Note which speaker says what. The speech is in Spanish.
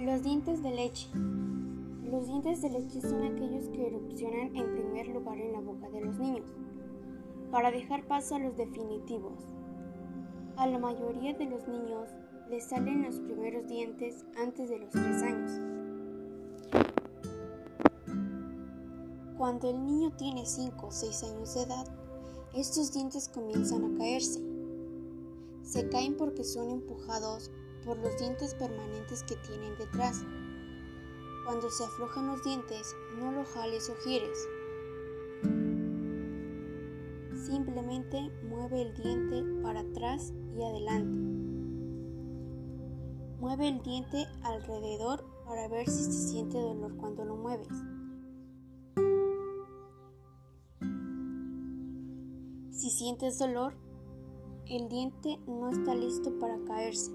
Speaker 1: Los dientes de leche. Los dientes de leche son aquellos que erupcionan en primer lugar en la boca de los niños, para dejar paso a los definitivos. A la mayoría de los niños les salen los primeros dientes antes de los 3 años. Cuando el niño tiene 5 o 6 años de edad, estos dientes comienzan a caerse. Se caen porque son empujados por los dientes permanentes que tienen detrás. Cuando se aflojan los dientes, no lo jales o gires. Simplemente mueve el diente para atrás y adelante. Mueve el diente alrededor para ver si se siente dolor cuando lo mueves. Si sientes dolor, el diente no está listo para caerse.